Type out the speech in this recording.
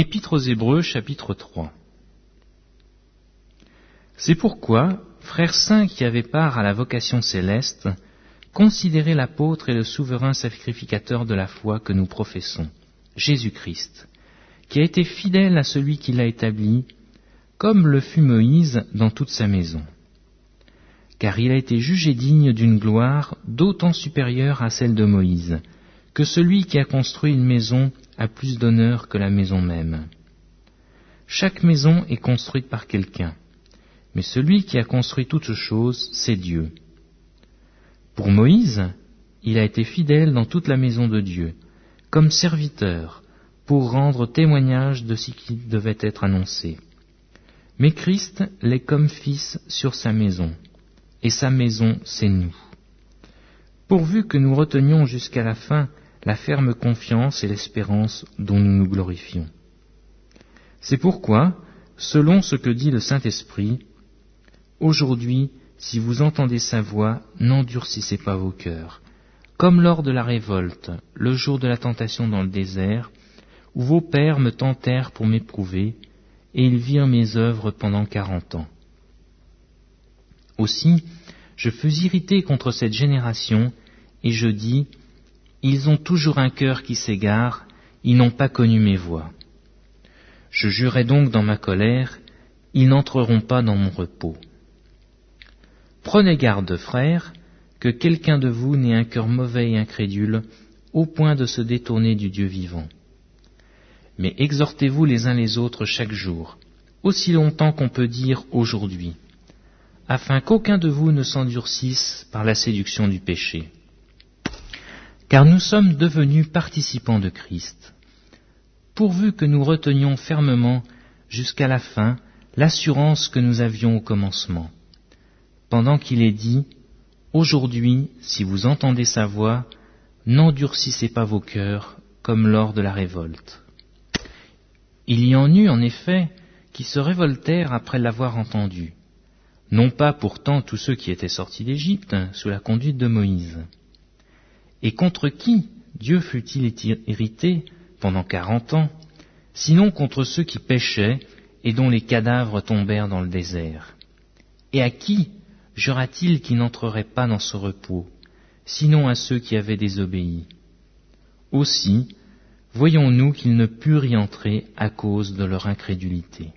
Épître aux Hébreux chapitre 3 C'est pourquoi, frères saints qui avaient part à la vocation céleste, considérez l'apôtre et le souverain sacrificateur de la foi que nous professons, Jésus-Christ, qui a été fidèle à celui qui l'a établi, comme le fut Moïse dans toute sa maison. Car il a été jugé digne d'une gloire d'autant supérieure à celle de Moïse, que celui qui a construit une maison a plus d'honneur que la maison même. Chaque maison est construite par quelqu'un, mais celui qui a construit toutes choses, c'est Dieu. Pour Moïse, il a été fidèle dans toute la maison de Dieu, comme serviteur, pour rendre témoignage de ce qui devait être annoncé. Mais Christ l'est comme fils sur sa maison, et sa maison, c'est nous. Pourvu que nous retenions jusqu'à la fin la ferme confiance et l'espérance dont nous nous glorifions. C'est pourquoi, selon ce que dit le Saint-Esprit, aujourd'hui, si vous entendez sa voix, n'endurcissez pas vos cœurs, comme lors de la révolte, le jour de la tentation dans le désert, où vos pères me tentèrent pour m'éprouver, et ils virent mes œuvres pendant quarante ans. Aussi, je fus irrité contre cette génération, et je dis, ils ont toujours un cœur qui s'égare, ils n'ont pas connu mes voies. Je jurai donc dans ma colère, ils n'entreront pas dans mon repos. Prenez garde, frères, que quelqu'un de vous n'ait un cœur mauvais et incrédule, au point de se détourner du Dieu vivant. Mais exhortez-vous les uns les autres chaque jour, aussi longtemps qu'on peut dire aujourd'hui, afin qu'aucun de vous ne s'endurcisse par la séduction du péché car nous sommes devenus participants de Christ, pourvu que nous retenions fermement jusqu'à la fin l'assurance que nous avions au commencement, pendant qu'il est dit, Aujourd'hui, si vous entendez sa voix, n'endurcissez pas vos cœurs comme lors de la révolte. Il y en eut en effet qui se révoltèrent après l'avoir entendu, non pas pourtant tous ceux qui étaient sortis d'Égypte sous la conduite de Moïse, et contre qui Dieu fut-il irrité pendant quarante ans, sinon contre ceux qui péchaient et dont les cadavres tombèrent dans le désert? Et à qui jura-t-il qui n'entrerait pas dans ce repos, sinon à ceux qui avaient désobéi? Aussi, voyons-nous qu'ils ne purent y entrer à cause de leur incrédulité.